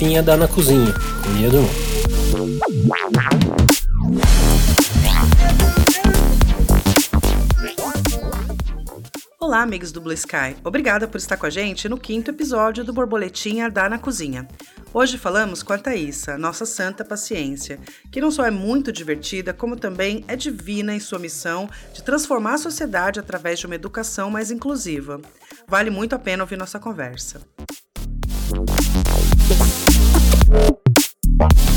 Borboletinha dá na cozinha, com Nia Dumont. Olá, amigos do Blue Sky. Obrigada por estar com a gente no quinto episódio do Borboletinha Dá na Cozinha. Hoje falamos com a Thaísa, nossa santa paciência, que não só é muito divertida, como também é divina em sua missão de transformar a sociedade através de uma educação mais inclusiva. Vale muito a pena ouvir nossa conversa. Bye.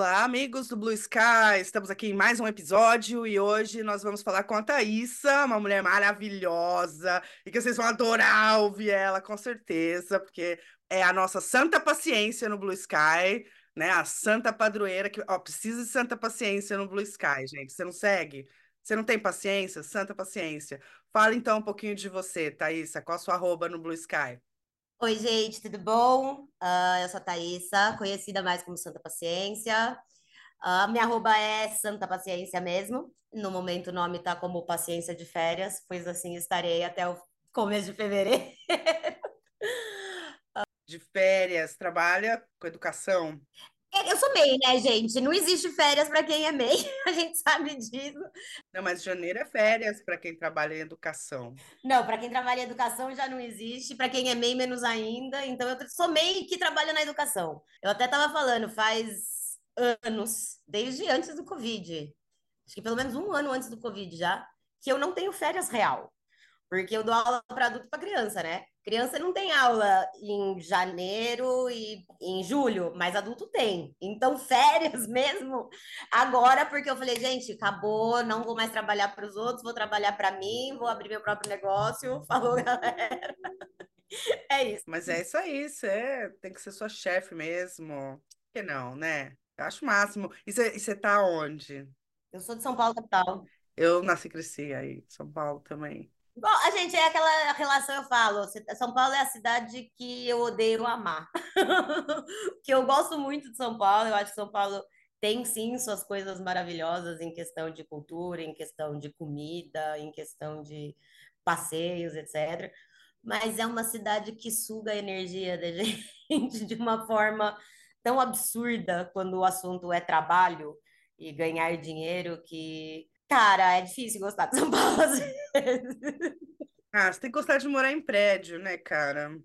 Olá, amigos do Blue Sky! Estamos aqui em mais um episódio e hoje nós vamos falar com a Thaísa, uma mulher maravilhosa e que vocês vão adorar ouvir ela, com certeza, porque é a nossa santa paciência no Blue Sky, né? A santa padroeira que, ó, precisa de santa paciência no Blue Sky, gente. Você não segue? Você não tem paciência? Santa paciência. Fala então um pouquinho de você, Thaísa. Qual a sua arroba no Blue Sky? Oi, gente, tudo bom? Ah, eu sou a Thaísa, conhecida mais como Santa Paciência. Ah, minha arroba é Santa Paciência mesmo. No momento o nome tá como Paciência de Férias, pois assim estarei até o começo de fevereiro. De férias, trabalha com educação? Eu sou MEI, né, gente? Não existe férias para quem é MEI, a gente sabe disso. Não, mas janeiro é férias para quem trabalha em educação. Não, para quem trabalha em educação já não existe, para quem é MEI menos ainda. Então eu sou MEI que trabalha na educação. Eu até estava falando, faz anos, desde antes do Covid, acho que pelo menos um ano antes do Covid já, que eu não tenho férias real. Porque eu dou aula para adulto e para criança, né? Criança não tem aula em janeiro e em julho, mas adulto tem. Então, férias mesmo agora, porque eu falei, gente, acabou, não vou mais trabalhar para os outros, vou trabalhar para mim, vou abrir meu próprio negócio. Falou, galera. É isso. Mas é isso aí, você tem que ser sua chefe mesmo. Por que não, né? Eu acho o máximo. E você, tá onde? Eu sou de São Paulo, capital. Eu nasci e cresci aí, São Paulo também. Bom, a gente é aquela relação, eu falo, São Paulo é a cidade que eu odeio amar. que eu gosto muito de São Paulo, eu acho que São Paulo tem sim suas coisas maravilhosas em questão de cultura, em questão de comida, em questão de passeios, etc. Mas é uma cidade que suga a energia da gente de uma forma tão absurda quando o assunto é trabalho e ganhar dinheiro que Cara, é difícil gostar de São Paulo às vezes. Ah, você tem que gostar de morar em prédio, né, cara?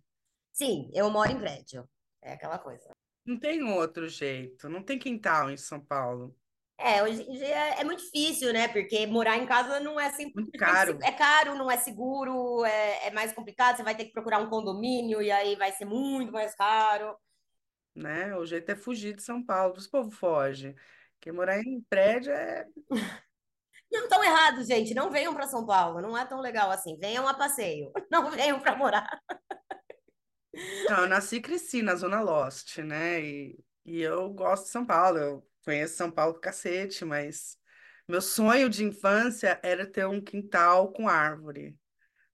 Sim, eu moro em prédio. É aquela coisa. Não tem outro jeito. Não tem quintal em São Paulo. É, hoje em dia é muito difícil, né? Porque morar em casa não é sempre. Muito caro. É caro, não é seguro, é, é mais complicado. Você vai ter que procurar um condomínio e aí vai ser muito mais caro. Né? O jeito é fugir de São Paulo. Os povo foge. Porque morar em prédio é. Não estão errados, gente. Não venham para São Paulo. Não é tão legal assim. Venham a passeio. Não venham para morar. Não, eu nasci e cresci na Zona Lost, né? E, e eu gosto de São Paulo. Eu conheço São Paulo cacete, mas meu sonho de infância era ter um quintal com árvore.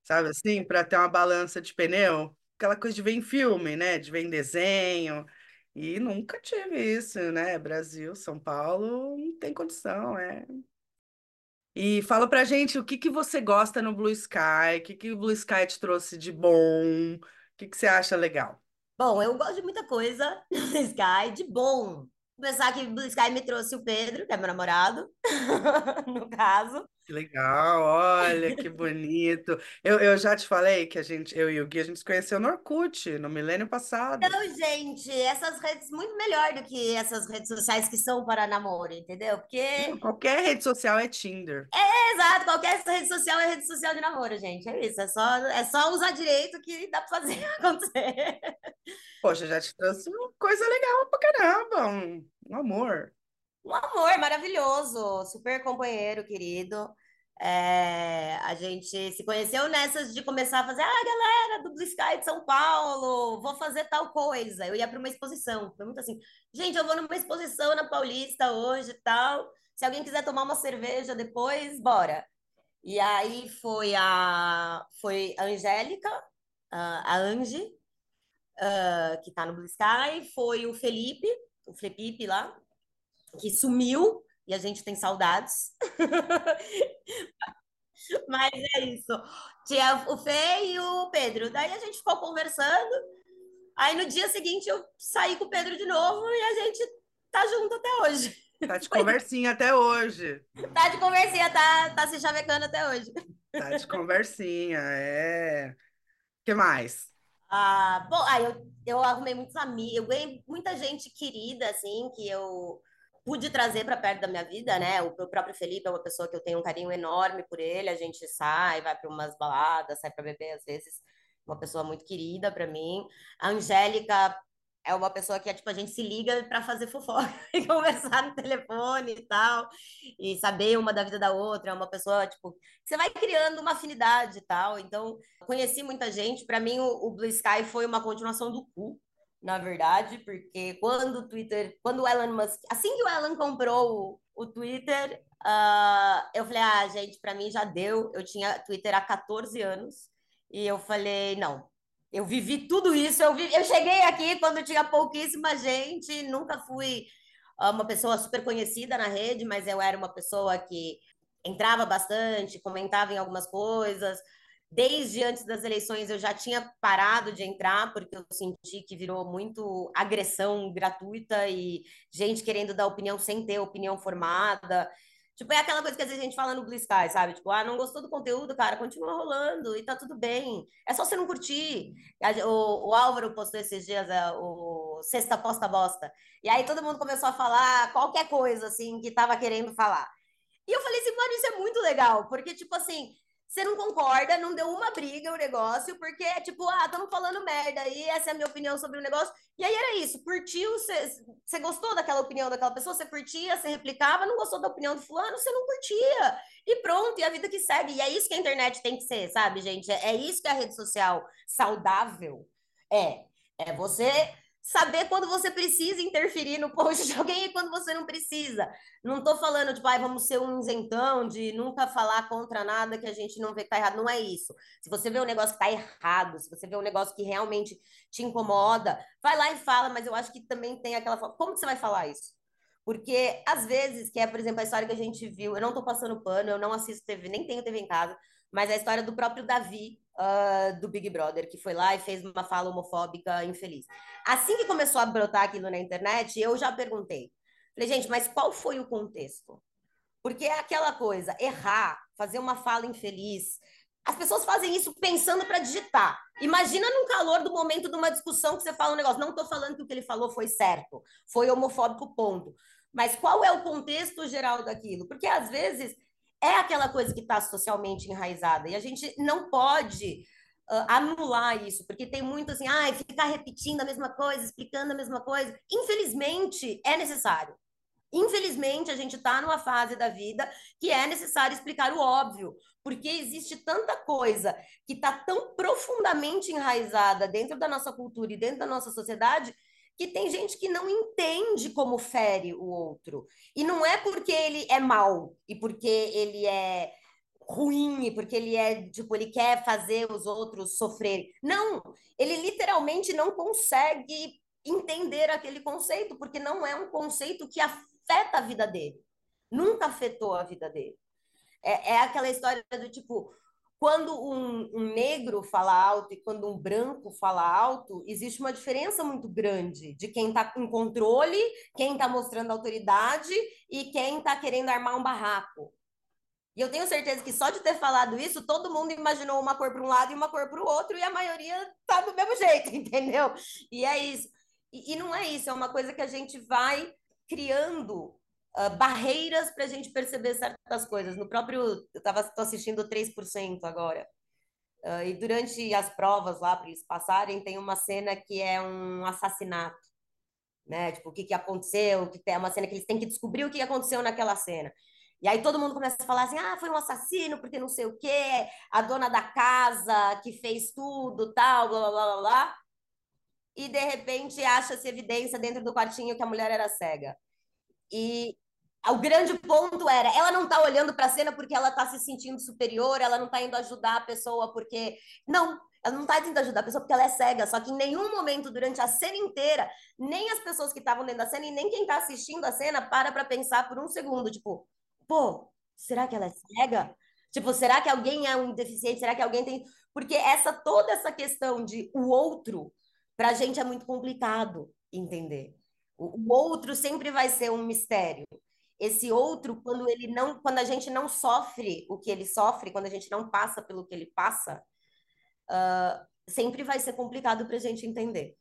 Sabe assim? Para ter uma balança de pneu. Aquela coisa de ver em filme, né? De ver em desenho. E nunca tive isso, né? Brasil, São Paulo, não tem condição, é E fala pra gente o que que você gosta no Blue Sky, o que que o Blue Sky te trouxe de bom, o que que você acha legal? Bom, eu gosto de muita coisa no Sky, de bom. Começar que o Sky me trouxe o Pedro, que é meu namorado, no caso. Que legal, olha que bonito. Eu, eu já te falei que a gente, eu e o Gui, a gente se conheceu no Orkut, no milênio passado. Então, gente, essas redes muito melhor do que essas redes sociais que são para namoro, entendeu? Porque Qualquer rede social é Tinder. É, exato, qualquer rede social é rede social de namoro, gente. É isso, é só, é só usar direito que dá para fazer acontecer. Poxa, já te trouxe uma coisa legal pra caramba, um, um amor. Um amor maravilhoso, super companheiro, querido. É, a gente se conheceu nessas de começar a fazer, ah, galera do Blue Sky de São Paulo, vou fazer tal coisa. Eu ia para uma exposição, foi muito assim, gente, eu vou numa exposição na Paulista hoje e tal. Se alguém quiser tomar uma cerveja depois, bora. E aí foi a, foi a Angélica, a a Angie, ah, que tá no Blue Sky, foi o Felipe, o Felipe lá, que sumiu e a gente tem saudades. Mas é isso. Tinha o Fê e o Pedro. Daí a gente ficou conversando. Aí no dia seguinte eu saí com o Pedro de novo e a gente tá junto até hoje. Tá de conversinha até hoje. Tá de conversinha, tá, tá se chavecando até hoje. Tá de conversinha, é. O que mais? Ah, bom, aí eu, eu arrumei muitos amigos, eu ganhei muita gente querida, assim, que eu pude trazer para perto da minha vida, né? O, o próprio Felipe é uma pessoa que eu tenho um carinho enorme por ele, a gente sai, vai para umas baladas, sai para beber às vezes, uma pessoa muito querida para mim. A Angélica é uma pessoa que é tipo, a gente se liga para fazer fofoca e conversar no telefone e tal, e saber uma da vida da outra, é uma pessoa, tipo, você vai criando uma afinidade e tal. Então, conheci muita gente. Para mim, o, o Blue Sky foi uma continuação do cu, na verdade, porque quando o Twitter, quando o Elon Musk, assim que o Elon comprou o, o Twitter, ah, eu falei, ah, gente, para mim já deu. Eu tinha Twitter há 14 anos e eu falei, não. Eu vivi tudo isso, eu, vi, eu cheguei aqui quando tinha pouquíssima gente, nunca fui ah, uma pessoa super conhecida na rede, mas eu era uma pessoa que entrava bastante, comentava em algumas coisas. Desde antes das eleições eu já tinha parado de entrar, porque eu senti que virou muito agressão gratuita e gente querendo dar opinião sem ter opinião formada. Tipo, é aquela coisa que às vezes a gente fala no Blue Sky, sabe? Tipo, ah, não gostou do conteúdo, cara, continua rolando e tá tudo bem. É só você não curtir. O, o Álvaro postou esses dias é, o Sexta Posta Bosta. E aí todo mundo começou a falar qualquer coisa, assim, que tava querendo falar. E eu falei assim, mano, isso é muito legal, porque, tipo assim, você não concorda, não deu uma briga o negócio, porque é tipo, ah, estamos falando merda aí, essa é a minha opinião sobre o negócio. E aí era isso, curtiu, você gostou daquela opinião daquela pessoa, você curtia, você replicava, não gostou da opinião do fulano, você não curtia. E pronto, e a vida que segue. E é isso que a internet tem que ser, sabe, gente? É, é isso que a rede social saudável é. É você saber quando você precisa interferir no post de alguém e quando você não precisa. Não tô falando, tipo, ah, vamos ser um isentão de nunca falar contra nada que a gente não vê que tá errado. Não é isso. Se você vê um negócio que tá errado, se você vê um negócio que realmente te incomoda, vai lá e fala, mas eu acho que também tem aquela. Como que você vai falar isso? Porque, às vezes, que é, por exemplo, a história que a gente viu, eu não tô passando pano, eu não assisto TV, nem tenho TV em casa, mas é a história do próprio Davi, uh, do Big Brother, que foi lá e fez uma fala homofóbica infeliz. Assim que começou a brotar aquilo na internet, eu já perguntei. Falei, gente, mas qual foi o contexto? Porque é aquela coisa, errar, fazer uma fala infeliz. As pessoas fazem isso pensando para digitar. Imagina no calor do momento de uma discussão que você fala um negócio. Não estou falando que o que ele falou foi certo, foi homofóbico, ponto. Mas qual é o contexto geral daquilo? Porque às vezes é aquela coisa que está socialmente enraizada e a gente não pode uh, anular isso, porque tem muito assim, ah, ficar repetindo a mesma coisa, explicando a mesma coisa. Infelizmente, é necessário. Infelizmente, a gente está numa fase da vida que é necessário explicar o óbvio, porque existe tanta coisa que está tão profundamente enraizada dentro da nossa cultura e dentro da nossa sociedade que tem gente que não entende como fere o outro. E não é porque ele é mal e porque ele é ruim e porque ele é, tipo, ele quer fazer os outros sofrerem. Não, ele literalmente não consegue entender aquele conceito, porque não é um conceito que afeta a vida dele. Nunca afetou a vida dele. É, é aquela história do tipo, quando um, um, negro fala alto e quando um branco fala alto, existe uma diferença muito grande de quem está com controle, quem está mostrando autoridade e quem está querendo armar um barraco. E eu tenho certeza que só de ter falado isso, todo mundo imaginou uma cor para um lado e uma cor para o outro, e a maioria tá do mesmo jeito, entendeu? E é isso. E, e não é isso, é uma coisa que a gente vai criando uh, barreiras para a gente perceber certas coisas. No próprio, eu estava assistindo 3% agora. Uh, e durante as provas lá para eles passarem, tem uma cena que é um assassinato, né? Tipo, o que, que aconteceu, que tem uma cena que eles têm que descobrir o que aconteceu naquela cena. E aí todo mundo começa a falar assim: ah, foi um assassino, porque não sei o quê, a dona da casa que fez tudo, tal, blá blá blá blá. E de repente acha-se evidência dentro do quartinho que a mulher era cega. E o grande ponto era, ela não tá olhando para a cena porque ela tá se sentindo superior, ela não tá indo ajudar a pessoa porque não, ela não tá indo ajudar a pessoa porque ela é cega, só que em nenhum momento durante a cena inteira, nem as pessoas que estavam dentro da cena e nem quem tá assistindo a cena para para pensar por um segundo, tipo, pô, será que ela é cega? Tipo, será que alguém é um deficiente? Será que alguém tem porque essa toda essa questão de o outro pra gente é muito complicado entender. O outro sempre vai ser um mistério esse outro, quando ele não, quando a gente não sofre o que ele sofre, quando a gente não passa pelo que ele passa, uh, sempre vai ser complicado para a gente entender.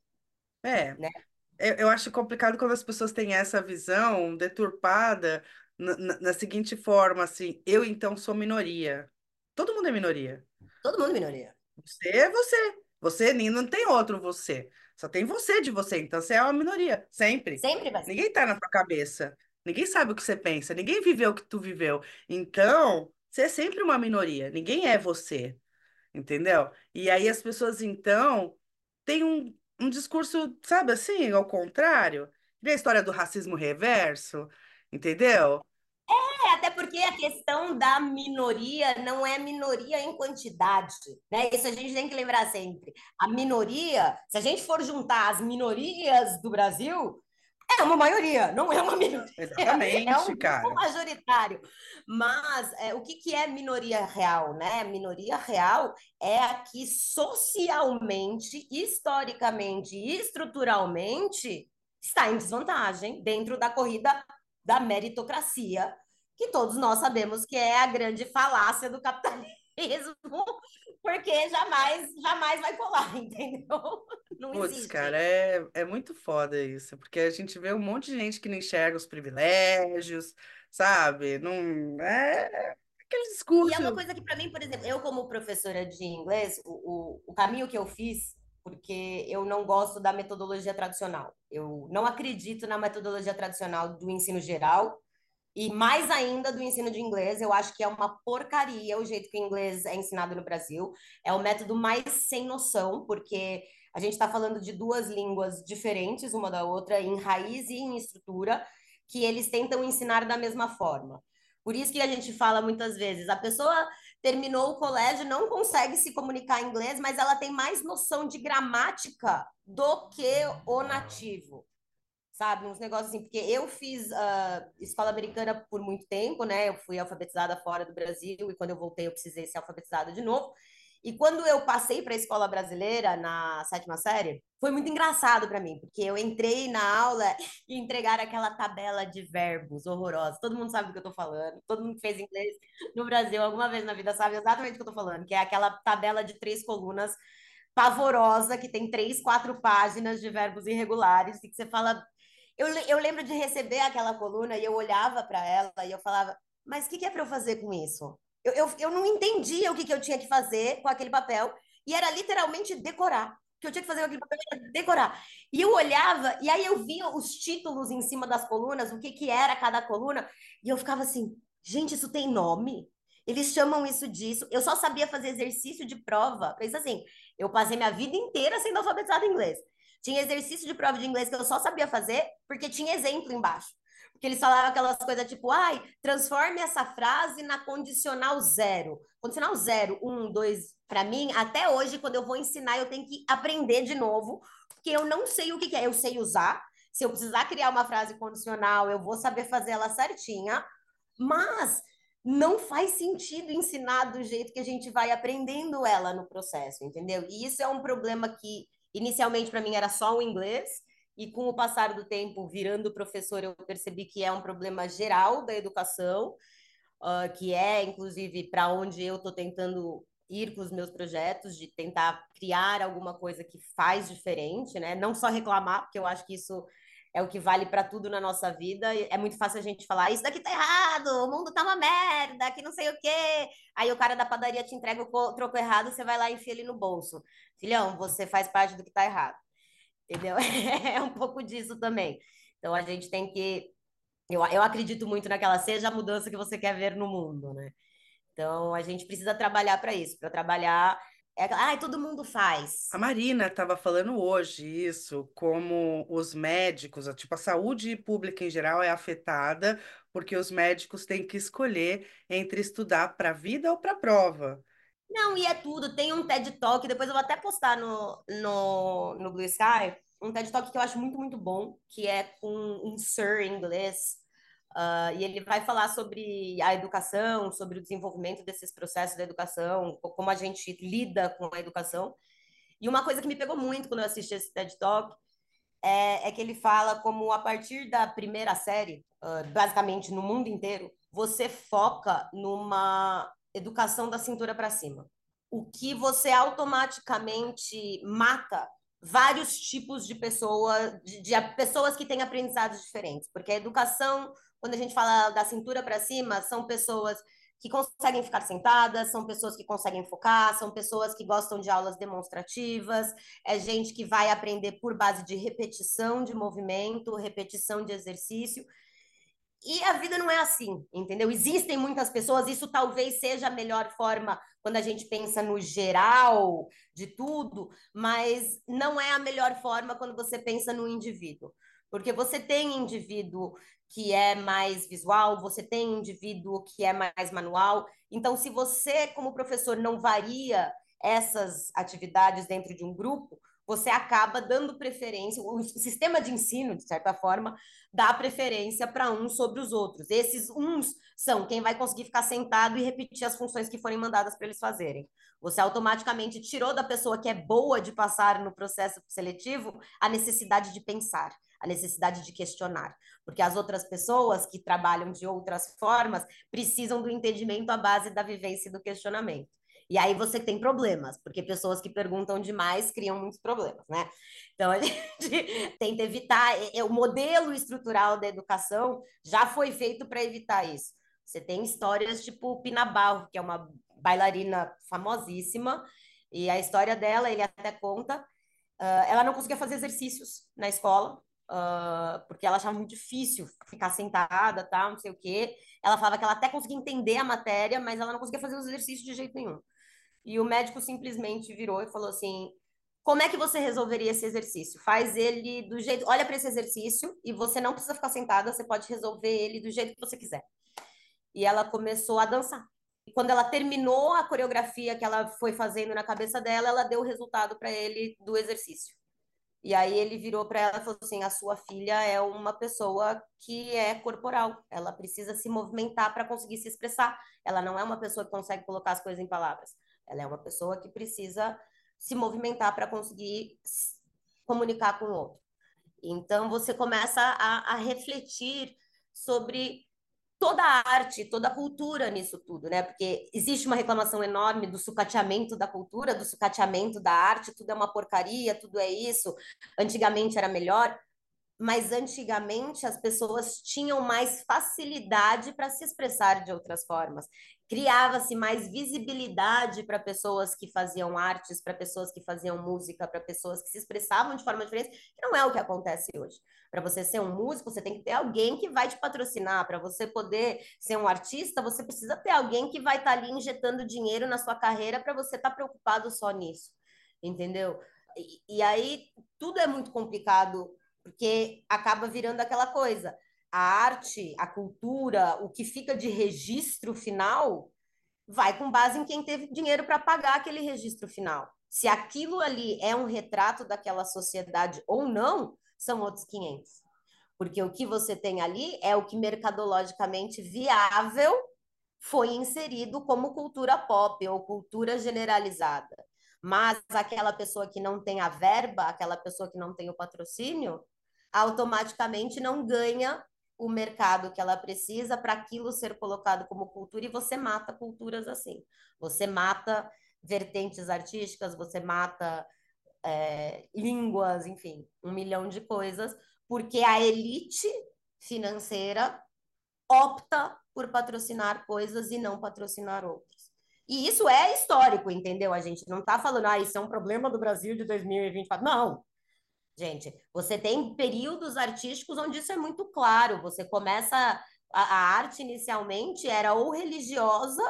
É, né? eu, eu acho complicado quando as pessoas têm essa visão deturpada na, na, na seguinte forma, assim, eu então sou minoria. Todo mundo é minoria. Todo mundo é minoria. Você é você. Você não tem outro você. Só tem você de você. Então você é uma minoria. Sempre. Sempre vai ser. Ninguém tá na tua cabeça. Ninguém sabe o que você pensa, ninguém viveu o que tu viveu. Então, você é sempre uma minoria, ninguém é você, entendeu? E aí as pessoas, então, têm um, um discurso, sabe assim, ao contrário. Vê a história do racismo reverso, entendeu? É, até porque a questão da minoria não é minoria em quantidade, né? Isso a gente tem que lembrar sempre. A minoria, se a gente for juntar as minorias do Brasil, é uma maioria, não é uma minoria. Exatamente, é um cara. majoritário. Mas é, o que, que é minoria real, né? Minoria real é a que socialmente, historicamente e estruturalmente está em desvantagem dentro da corrida da meritocracia, que todos nós sabemos que é a grande falácia do capitalismo porque jamais, jamais vai colar, entendeu? Não Putz, existe. cara, é, é muito foda isso, porque a gente vê um monte de gente que não enxerga os privilégios, sabe? Não é aquele E discurso. é uma coisa que, para mim, por exemplo, eu, como professora de inglês, o, o, o caminho que eu fiz, porque eu não gosto da metodologia tradicional. Eu não acredito na metodologia tradicional do ensino geral e mais ainda do ensino de inglês, eu acho que é uma porcaria o jeito que o inglês é ensinado no Brasil. É o método mais sem noção, porque a gente está falando de duas línguas diferentes uma da outra, em raiz e em estrutura, que eles tentam ensinar da mesma forma. Por isso que a gente fala muitas vezes, a pessoa terminou o colégio, não consegue se comunicar em inglês, mas ela tem mais noção de gramática do que o nativo sabe? Uns negócios assim, porque eu fiz uh, escola americana por muito tempo, né? Eu fui alfabetizada fora do Brasil e quando eu voltei eu precisei ser alfabetizada de novo. E quando eu passei para a escola brasileira na sétima série, foi muito engraçado para mim, porque eu entrei na aula e entregaram aquela tabela de verbos horrorosa. Todo mundo sabe do que eu estou falando, todo mundo que fez inglês no Brasil alguma vez na vida sabe exatamente o que eu estou falando, que é aquela tabela de três colunas pavorosa que tem três, quatro páginas de verbos irregulares e que você fala eu, eu lembro de receber aquela coluna e eu olhava para ela e eu falava, mas o que, que é para eu fazer com isso? Eu, eu, eu não entendia o que, que eu tinha que fazer com aquele papel e era literalmente decorar. Que eu tinha que fazer aquele papel era decorar. E eu olhava e aí eu via os títulos em cima das colunas, o que, que era cada coluna, e eu ficava assim, gente, isso tem nome? Eles chamam isso disso. Eu só sabia fazer exercício de prova. Pensa assim, eu passei minha vida inteira sendo alfabetizada em inglês. Tinha exercício de prova de inglês que eu só sabia fazer porque tinha exemplo embaixo. Porque eles falavam aquelas coisas tipo, ai, transforme essa frase na condicional zero. Condicional zero, um, dois, para mim, até hoje, quando eu vou ensinar, eu tenho que aprender de novo, porque eu não sei o que, que é. Eu sei usar. Se eu precisar criar uma frase condicional, eu vou saber fazer ela certinha, mas não faz sentido ensinar do jeito que a gente vai aprendendo ela no processo, entendeu? E isso é um problema que Inicialmente, para mim, era só o inglês, e com o passar do tempo, virando professor, eu percebi que é um problema geral da educação, uh, que é, inclusive, para onde eu estou tentando ir com os meus projetos, de tentar criar alguma coisa que faz diferente, né? Não só reclamar, porque eu acho que isso é o que vale para tudo na nossa vida. É muito fácil a gente falar, isso daqui tá errado, o mundo tá uma merda, que não sei o quê. Aí o cara da padaria te entrega o troco errado, você vai lá e enfia ele no bolso. Filhão, você faz parte do que tá errado. Entendeu? É um pouco disso também. Então a gente tem que. Eu, eu acredito muito naquela seja a mudança que você quer ver no mundo, né? Então a gente precisa trabalhar para isso, para trabalhar é, ai, todo mundo faz. A Marina estava falando hoje isso, como os médicos, tipo, a saúde pública em geral é afetada porque os médicos têm que escolher entre estudar para a vida ou para a prova. Não, e é tudo. Tem um TED Talk, depois eu vou até postar no, no, no Blue Sky, um TED Talk que eu acho muito, muito bom, que é com um sir em inglês, uh, e ele vai falar sobre a educação, sobre o desenvolvimento desses processos da educação, como a gente lida com a educação. E uma coisa que me pegou muito quando eu assisti esse TED Talk é, é que ele fala como a partir da primeira série, uh, basicamente no mundo inteiro, você foca numa educação da cintura para cima. O que você automaticamente mata vários tipos de pessoa, de, de pessoas que têm aprendizados diferentes, porque a educação, quando a gente fala da cintura para cima, são pessoas que conseguem ficar sentadas, são pessoas que conseguem focar, são pessoas que gostam de aulas demonstrativas, é gente que vai aprender por base de repetição de movimento, repetição de exercício. E a vida não é assim, entendeu? Existem muitas pessoas, isso talvez seja a melhor forma quando a gente pensa no geral de tudo, mas não é a melhor forma quando você pensa no indivíduo. Porque você tem indivíduo que é mais visual, você tem indivíduo que é mais manual. Então, se você, como professor, não varia essas atividades dentro de um grupo, você acaba dando preferência, o sistema de ensino, de certa forma, dá preferência para uns sobre os outros. Esses uns são quem vai conseguir ficar sentado e repetir as funções que forem mandadas para eles fazerem. Você automaticamente tirou da pessoa que é boa de passar no processo seletivo a necessidade de pensar, a necessidade de questionar, porque as outras pessoas que trabalham de outras formas precisam do entendimento à base da vivência e do questionamento. E aí você tem problemas, porque pessoas que perguntam demais criam muitos problemas, né? Então a gente tenta evitar. O modelo estrutural da educação já foi feito para evitar isso. Você tem histórias tipo Pina Bausch, que é uma bailarina famosíssima, e a história dela, ele até conta, ela não conseguia fazer exercícios na escola, uh, porque ela achava muito difícil ficar sentada, tal, não sei o quê. Ela falava que ela até conseguia entender a matéria, mas ela não conseguia fazer os exercícios de jeito nenhum. E o médico simplesmente virou e falou assim: como é que você resolveria esse exercício? Faz ele do jeito. Olha para esse exercício e você não precisa ficar sentada, você pode resolver ele do jeito que você quiser. E ela começou a dançar. E quando ela terminou a coreografia que ela foi fazendo na cabeça dela, ela deu o resultado para ele do exercício. E aí ele virou para ela e falou assim: a sua filha é uma pessoa que é corporal, ela precisa se movimentar para conseguir se expressar. Ela não é uma pessoa que consegue colocar as coisas em palavras. Ela é uma pessoa que precisa se movimentar para conseguir comunicar com o outro. Então, você começa a, a, refletir sobre toda a arte, toda a cultura nisso tudo, né? Porque existe uma reclamação enorme do sucateamento da cultura, do sucateamento da arte, tudo é uma porcaria, tudo é isso. Antigamente era melhor mas antigamente as pessoas tinham mais facilidade para se expressar de outras formas. Criava-se mais visibilidade para pessoas que faziam artes, para pessoas que faziam música, para pessoas que se expressavam de forma diferente, que não é o que acontece hoje. Para você ser um músico, você tem que ter alguém que vai te patrocinar. Para você poder ser um artista, você precisa ter alguém que vai estar tá ali injetando dinheiro na sua carreira para você estar tá preocupado só nisso. Entendeu? E, e aí tudo é muito complicado porque acaba virando aquela coisa. A arte, a cultura, o que fica de registro final, vai com base em quem teve dinheiro para pagar aquele registro final. Se aquilo ali é um retrato daquela sociedade ou não, são outros 500. Porque o que você tem ali é o que mercadologicamente viável foi inserido como cultura pop ou cultura generalizada. Mas aquela pessoa que não tem a verba, aquela pessoa que não tem o patrocínio, automaticamente não ganha o mercado que ela precisa para aquilo ser colocado como cultura e você mata culturas assim. Você mata vertentes artísticas, você mata é, línguas, enfim, um milhão de coisas, porque a elite financeira opta por patrocinar coisas e não patrocinar outras. E isso é histórico, entendeu? A gente não está falando, ah, isso é um problema do Brasil de 2024. Não, Gente, você tem períodos artísticos onde isso é muito claro. Você começa. A, a arte inicialmente era ou religiosa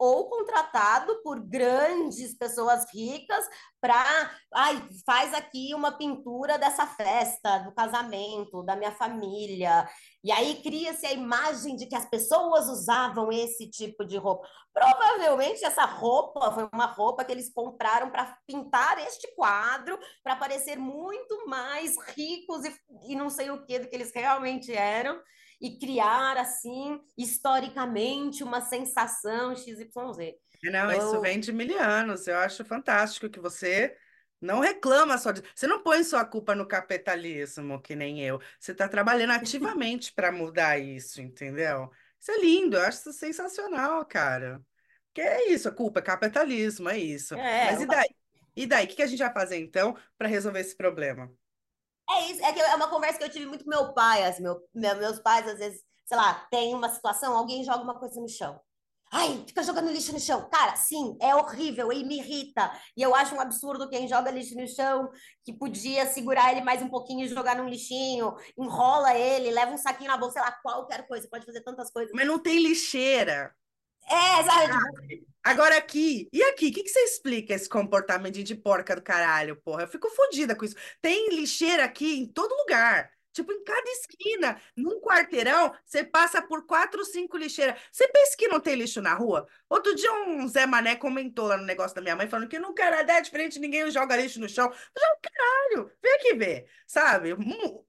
ou contratado por grandes pessoas ricas para, ai, faz aqui uma pintura dessa festa, do casamento, da minha família. E aí cria-se a imagem de que as pessoas usavam esse tipo de roupa. Provavelmente essa roupa foi uma roupa que eles compraram para pintar este quadro, para parecer muito mais ricos e, e não sei o que do que eles realmente eram e criar, assim, historicamente, uma sensação XYZ. Não, isso Então, vem de mil anos. Eu acho fantástico que você não reclama só de. Você não põe sua culpa no capitalismo, que nem eu. Você está trabalhando ativamente para mudar isso, entendeu? Isso é lindo, eu acho isso sensacional, cara. Que é isso, a culpa é capitalismo, é isso. é, Mas e daí? E daí? O que que a gente vai fazer então para resolver esse problema? É isso, é que é uma conversa que eu tive muito com meu pai, assim, meu, meu- meus pais, às vezes, sei lá, tem uma situação, alguém joga uma coisa no chão. Ai, fica jogando lixo no chão. Cara, sim, é horrível e me irrita. E eu acho um absurdo quem joga lixo no chão, que podia segurar ele mais um pouquinho e jogar num lixinho, enrola ele, leva um saquinho na bolsa, sei lá, qualquer coisa, pode fazer tantas coisas. Mas não tem lixeira. É, sabe? Tipo, Agora aqui, e aqui, o que, que você explica esse comportamento de porca do caralho, porra? Eu fico fodida com isso. Tem lixeira aqui em todo lugar. Tipo, em cada esquina, num quarteirão, você passa por quatro, cinco lixeiras. Você pensa que não tem lixo na rua? Outro dia um Zé Mané comentou lá no negócio da minha mãe, falando que no Canadá é diferente, ninguém joga lixo no chão. Já, caralho, vem aqui ver, sabe?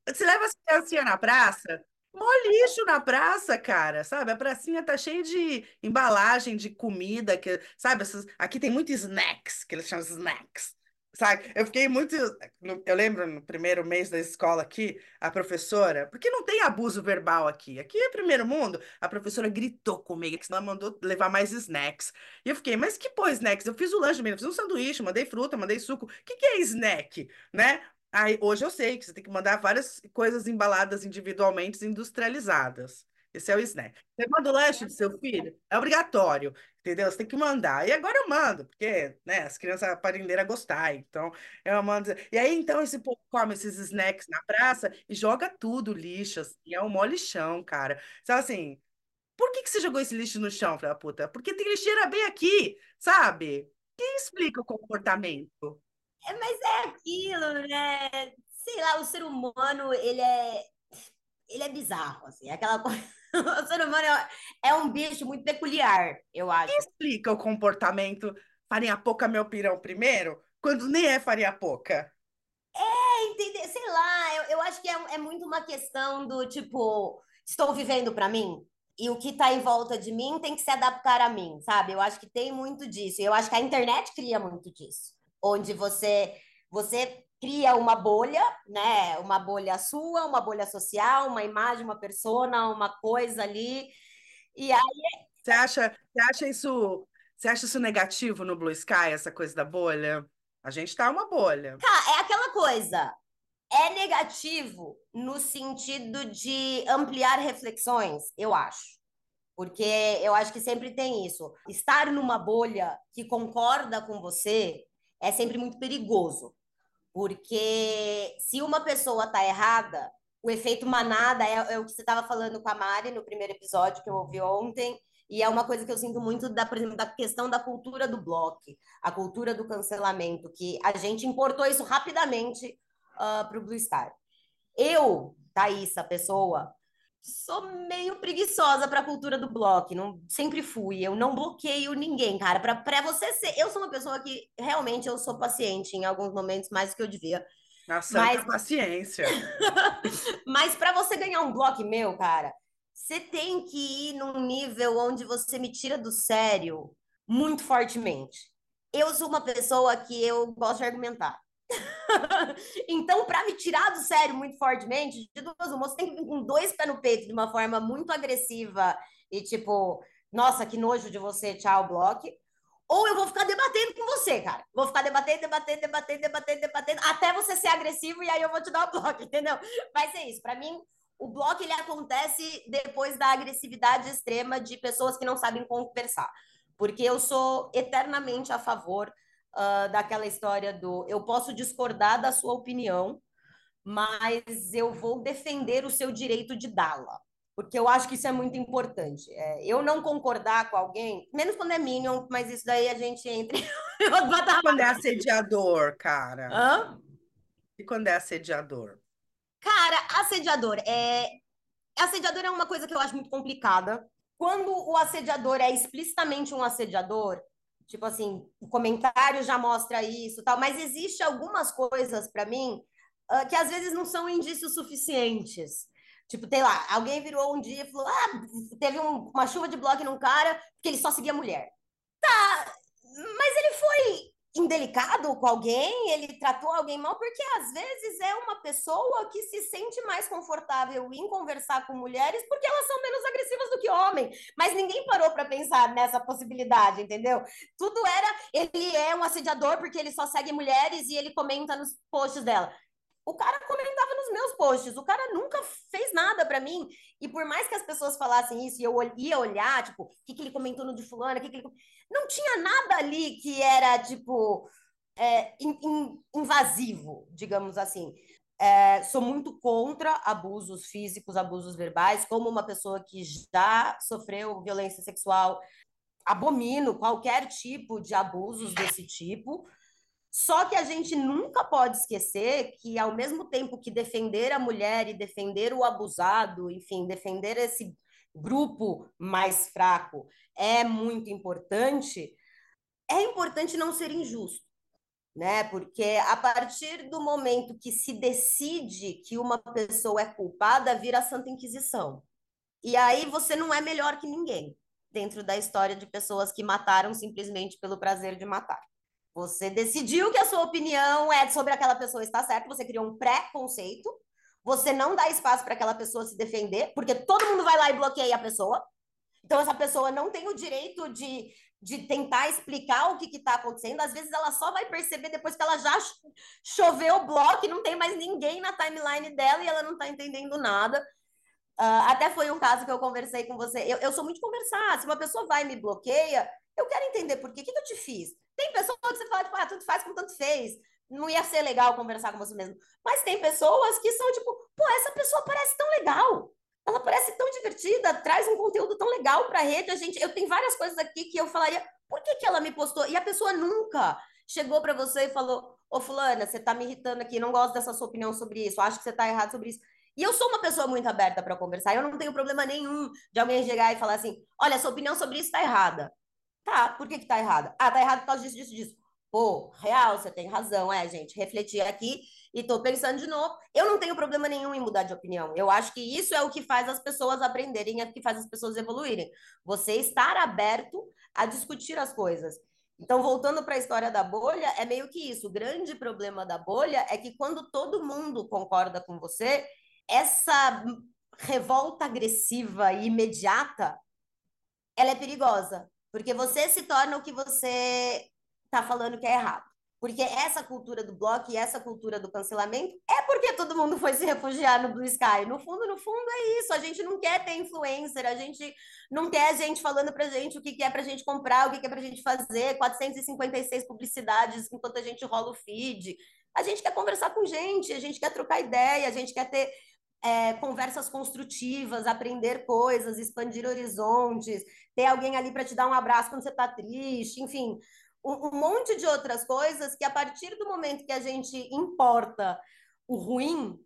Você leva as criancinhas na praça, mó lixo na praça, cara, sabe? A pracinha tá cheia de embalagem de comida, que, sabe? Aqui tem muito snacks, que eles chamam de snacks. Sabe? Eu fiquei muito. Eu lembro no primeiro mês da escola aqui, a professora, porque não tem abuso verbal aqui. Aqui é primeiro mundo. A professora gritou comigo, que senão mandou levar mais snacks. E eu fiquei, mas que pô, snacks? Eu fiz o lanche mesmo, fiz um sanduíche, mandei fruta, mandei suco. O que que é snack? Né? Aí, hoje eu sei que você tem que mandar várias coisas embaladas individualmente, industrializadas. Esse é o snack. Você manda o lanche do seu filho? É obrigatório, entendeu? Você tem que mandar. E agora eu mando, porque, né, as crianças aprenderam a gostar. Então, eu mando. E aí, então, esse povo come esses snacks na praça e joga tudo lixo, assim. É um mó lixão, cara. Então, assim, por que que você jogou esse lixo no chão, filha da puta? Porque tem lixeira bem aqui, sabe? Quem explica o comportamento? É, mas é aquilo, né? Sei lá, o ser humano, ele é, ele é bizarro, assim, é aquela coisa. O ser humano é, é um bicho muito peculiar, eu acho. Explica o comportamento farinha pouca meu pirão primeiro, quando nem é farinha pouca. É, entender, sei lá, eu, eu acho que é, é muito uma questão do tipo, estou vivendo para mim e o que está em volta de mim tem que se adaptar a mim, sabe? Eu acho que tem muito disso. Eu acho que a internet cria muito disso, onde você você cria uma bolha, né? Uma bolha sua, uma bolha social, uma imagem, uma persona, uma coisa ali. E aí, Você acha, você acha isso, você acha isso negativo no Blue Sky, essa coisa da bolha? A gente tá uma bolha. é aquela coisa. É negativo no sentido de ampliar reflexões, eu acho. Porque eu acho que sempre tem isso. Estar numa bolha que concorda com você é sempre muito perigoso. Porque se uma pessoa está errada, o efeito manada é, é o que você estava falando com a Mari no primeiro episódio que eu ouvi ontem. E é uma coisa que eu sinto muito, da, por exemplo, da questão da cultura do bloco, a cultura do cancelamento, que a gente importou isso rapidamente para o Blue Star. Eu, Thaís, a pessoa, sou meio preguiçosa para a cultura do bloco, não sempre fui. Eu não bloqueio ninguém, cara. Para você ser, eu sou uma pessoa que realmente eu sou paciente em alguns momentos mais do que eu devia. Santa Mas- paciência. Mas para você ganhar um bloco meu, cara, você tem que ir num nível onde você me tira do sério muito fortemente. Eu sou uma pessoa que eu gosto de argumentar. então, para me tirar do sério muito fortemente, de duas uma, você tem que vir com dois pés no peito de uma forma muito agressiva e tipo, nossa, que nojo de você, tchau, bloco. Ou eu vou ficar debatendo com você, cara. Vou ficar debatendo, debatendo, debatendo, debatendo, debatendo, até você ser agressivo e aí eu vou te dar o bloco, entendeu? Vai ser isso. Para mim, o bloco ele acontece depois da agressividade extrema de pessoas que não sabem conversar. Porque eu sou eternamente a favor uh, daquela história do eu posso discordar da sua opinião, mas eu vou defender o seu direito de dá-la. porque eu acho que isso é muito importante. É, eu não concordar com alguém, menos quando é Minion, mas isso daí a gente entra. quando é assediador, cara? Hã? E quando é assediador? Cara, assediador é. Assediador é uma coisa que eu acho muito complicada. Quando o assediador é explicitamente um assediador, tipo assim, o comentário já mostra isso, tal, mas existe algumas coisas para mim uh, que às vezes não são indícios suficientes. Tipo, sei lá, alguém virou um dia e falou: ah, teve um, uma chuva de bloco num cara porque ele só seguia mulher. Tá, mas ele foi indelicado com alguém, ele tratou alguém mal, porque às vezes é uma pessoa que se sente mais confortável em conversar com mulheres porque elas são menos agressivas do que homem. Mas ninguém parou para pensar nessa possibilidade, entendeu? Tudo era ele é um assediador porque ele só segue mulheres e ele comenta nos posts dela. O cara comentava nos meus posts, o cara nunca fez nada para mim. E por mais que as pessoas falassem isso e eu ia olhar, tipo, o que, que ele comentou no de fulano, o que, que ele... Não tinha nada ali que era, tipo, é, in, in, invasivo, digamos assim. É, sou muito contra abusos físicos, abusos verbais, como uma pessoa que já sofreu violência sexual, abomino qualquer tipo de abusos desse tipo. Só que a gente nunca pode esquecer que, ao mesmo tempo que defender a mulher e defender o abusado, enfim, defender esse grupo mais fraco é muito importante, é importante não ser injusto, né? Porque a partir do momento que se decide que uma pessoa é culpada, vira a Santa Inquisição. E aí você não é melhor que ninguém dentro da história de pessoas que mataram simplesmente pelo prazer de matar. Você decidiu que a sua opinião é sobre aquela pessoa está certo, você criou um pré-conceito, você não dá espaço para aquela pessoa se defender, porque todo mundo vai lá e bloqueia a pessoa. Então, essa pessoa não tem o direito de, de tentar explicar o que está acontecendo. Às vezes, ela só vai perceber depois que ela já choveu o bloco não tem mais ninguém na timeline dela e ela não está entendendo nada. Uh, até foi um caso que eu conversei com você. Eu, eu sou muito de conversar. Se uma pessoa vai e me bloqueia, eu quero entender por quê. O que, que eu te fiz? Tem pessoas que você fala, tipo, ah, tudo faz como tanto fez. Não ia ser legal conversar com você mesmo. Mas tem pessoas que são tipo, pô, essa pessoa parece tão legal. Ela parece tão divertida, traz um conteúdo tão legal para a rede. A gente, eu tenho várias coisas aqui que eu falaria, por que, que ela me postou? E a pessoa nunca chegou para você e falou: Ô, Fulana, você tá me irritando aqui, não gosto dessa sua opinião sobre isso, acho que você tá errado sobre isso. E eu sou uma pessoa muito aberta para conversar, eu não tenho problema nenhum de alguém chegar e falar assim: olha, sua opinião sobre isso tá errada. Tá, por que que tá errada? Ah, tá errado por causa disso, disso, disso. Pô, real, você tem razão, é, gente. Refletir aqui e tô pensando de novo. Eu não tenho problema nenhum em mudar de opinião. Eu acho que isso é o que faz as pessoas aprenderem, é o que faz as pessoas evoluírem. Você estar aberto a discutir as coisas. Então, voltando para a história da bolha, é meio que isso. O grande problema da bolha é que quando todo mundo concorda com você, essa revolta agressiva e imediata, ela é perigosa. Porque você se torna o que você está falando que é errado. Porque essa cultura do bloco e essa cultura do cancelamento é porque todo mundo foi se refugiar no Blue Sky. No fundo, no fundo é isso. A gente não quer ter influencer, a gente não quer gente falando pra gente o que, que é pra gente comprar, o que, que é pra gente fazer, 456 publicidades enquanto a gente rola o feed. A gente quer conversar com gente, a gente quer trocar ideia, a gente quer ter é, conversas construtivas, aprender coisas, expandir horizontes, ter alguém ali para te dar um abraço quando você está triste, enfim, um, um, monte de outras coisas que a partir do momento que a gente importa o ruim,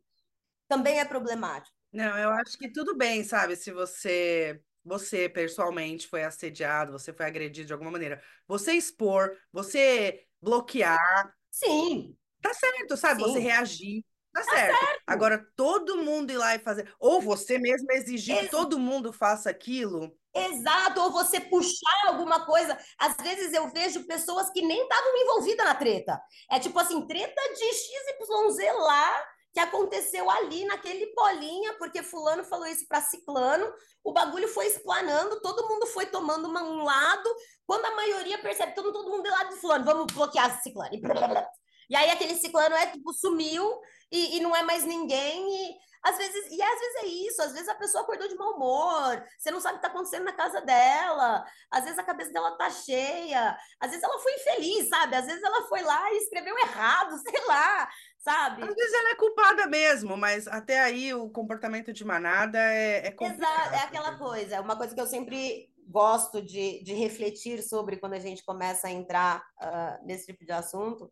também é problemático. Não, eu acho que tudo bem, sabe, se você você pessoalmente foi assediado, você foi agredido de alguma maneira, você expor, você bloquear. Sim. Tá certo, sabe? Sim. Você reagir. Tá, certo. certo. Agora, todo mundo ir lá e fazer. Ou você mesmo exigir Ex que todo mundo faça aquilo. Exato, ou você puxar alguma coisa. Às vezes eu vejo pessoas que nem estavam envolvidas na treta. É tipo assim, treta de XYZ lá, que aconteceu ali naquele bolinha, porque fulano falou isso para ciclano, o bagulho foi explanando, todo mundo foi tomando uma, um lado, quando a maioria percebe, todo, todo mundo do lado de fulano, vamos bloquear ciclano. E, blá, blá. e aí aquele ciclano é tipo, sumiu, e, e não é mais ninguém, e Às vezes, e às vezes é isso, às vezes a pessoa acordou de mau humor, você não sabe o que está acontecendo na casa dela, às vezes a cabeça dela tá cheia, às vezes ela foi infeliz, sabe? Às vezes ela foi lá e escreveu errado, sei lá, sabe? Às vezes ela é culpada mesmo, mas até aí o comportamento de manada é, é Exato, complicado. é aquela coisa, uma coisa que eu sempre gosto de, de refletir sobre quando a gente começa a entrar uh, nesse tipo de assunto,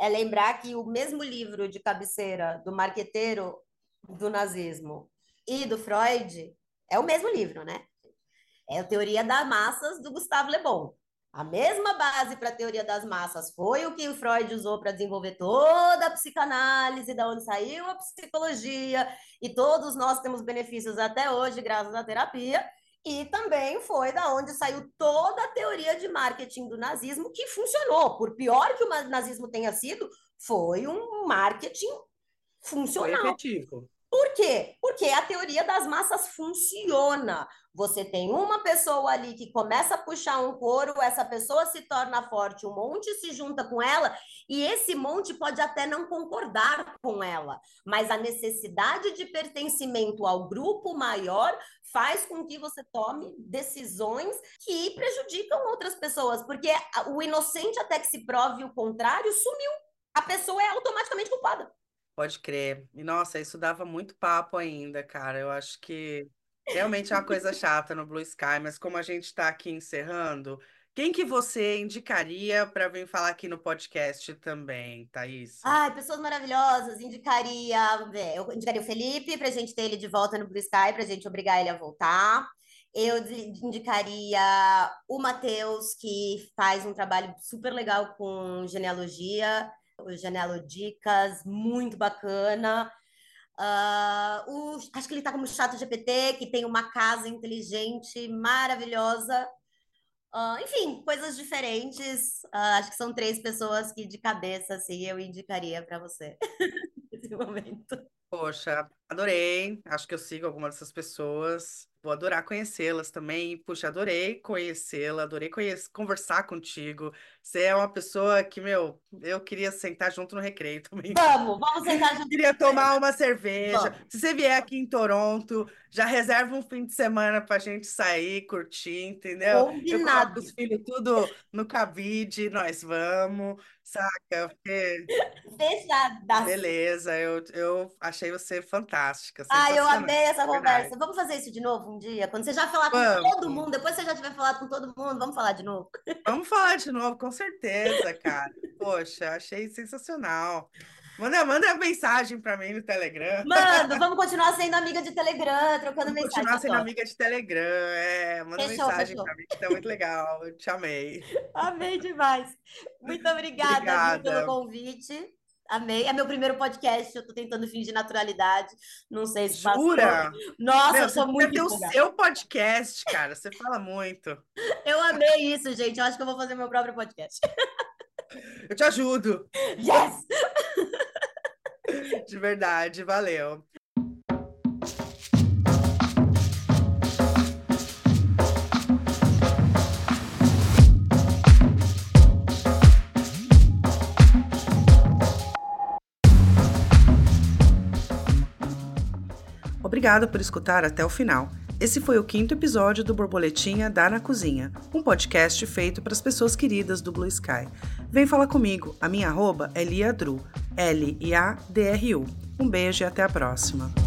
é lembrar que o mesmo livro de cabeceira do marqueteiro do nazismo e do Freud é o mesmo livro, né? É a Teoria das Massas do Gustavo Le Bon. A mesma base para a teoria das massas foi o que o Freud usou para desenvolver toda a psicanálise, da onde saiu a psicologia, e todos nós temos benefícios até hoje graças à terapia. E também foi da onde saiu toda a teoria de marketing do nazismo que funcionou. Por pior que o nazismo tenha sido, foi um marketing Foi funcional. efetivo. Por quê? Porque a teoria das massas funciona. Você tem uma pessoa ali que começa a puxar um couro, essa pessoa se torna forte, um monte se junta com ela, e esse monte pode até não concordar com ela, mas a necessidade de pertencimento ao grupo maior faz com que você tome decisões que prejudicam outras pessoas, porque o inocente, até que se prove o contrário, sumiu. A pessoa é automaticamente culpada. Pode crer. E nossa, isso dava muito papo ainda, cara. Eu acho que realmente é uma coisa chata no Blue Sky, mas como a gente está aqui encerrando, quem que você indicaria para vir falar aqui no podcast também, Thaís? Ai, pessoas maravilhosas. Indicaria, eu indicaria o Felipe para a gente ter ele de volta no Blue Sky, para a gente obrigar ele a voltar. Eu indicaria o Matheus, que faz um trabalho super legal com genealogia, o Genealo Dicas, muito bacana. Ah, o- acho que ele está como chato GPT, que tem uma casa inteligente, maravilhosa. Ah, enfim, coisas diferentes. Ah, acho que são três pessoas que de cabeça assim eu indicaria para você nesse momento. Poxa, adorei. Acho que eu sigo algumas dessas pessoas. Vou adorar conhecê-las também. Puxa, adorei conhecê-la, adorei conhece- conversar contigo. Você é uma pessoa que, meu, eu queria sentar junto no recreio também. Vamos, vamos sentar junto. Queria tomar uma cerveja. Vamos. Se você vier aqui em Toronto, já reserva um fim de semana pra gente sair, curtir, entendeu? Eu Combinado. coloco os filhos tudo no cabide, nós vamos, saca? Porque, Fechada. beleza, eu, eu achei você fantástica, Ah, eu amei essa conversa. Vamos fazer isso de novo um dia? Quando você já falar com Vamos. todo mundo, depois você já tiver falado com todo mundo, vamos falar de novo. Vamos falar de novo, com certeza, cara. Poxa, achei sensacional. Manda, manda mensagem pra mim no Telegram. Mano, vamos continuar sendo amiga de Telegram, trocando Vamos mensagem. continuar sendo amiga de Telegram. É, manda Fechou, mensagem pra mim, que tá muito legal. Eu te amei. Amei demais. Muito obrigada, Obrigada. pelo convite. Amei. É meu primeiro podcast, eu tô tentando fingir naturalidade. Não sei se passou. Jura? Nossa, Meu, eu você sou muito ter o empolgada. seu podcast, cara. Você fala muito. Eu amei isso, gente. Eu acho que eu vou fazer meu próprio podcast. Eu te ajudo. Yes! De verdade, valeu. Obrigada por escutar até o final. Esse foi o quinto episódio do Borboletinha Dá na Cozinha, um podcast feito para as pessoas queridas do Blue Sky. Vem falar comigo, a minha arroba é liadru, L-I-A-D-R-U. Um beijo e até a próxima.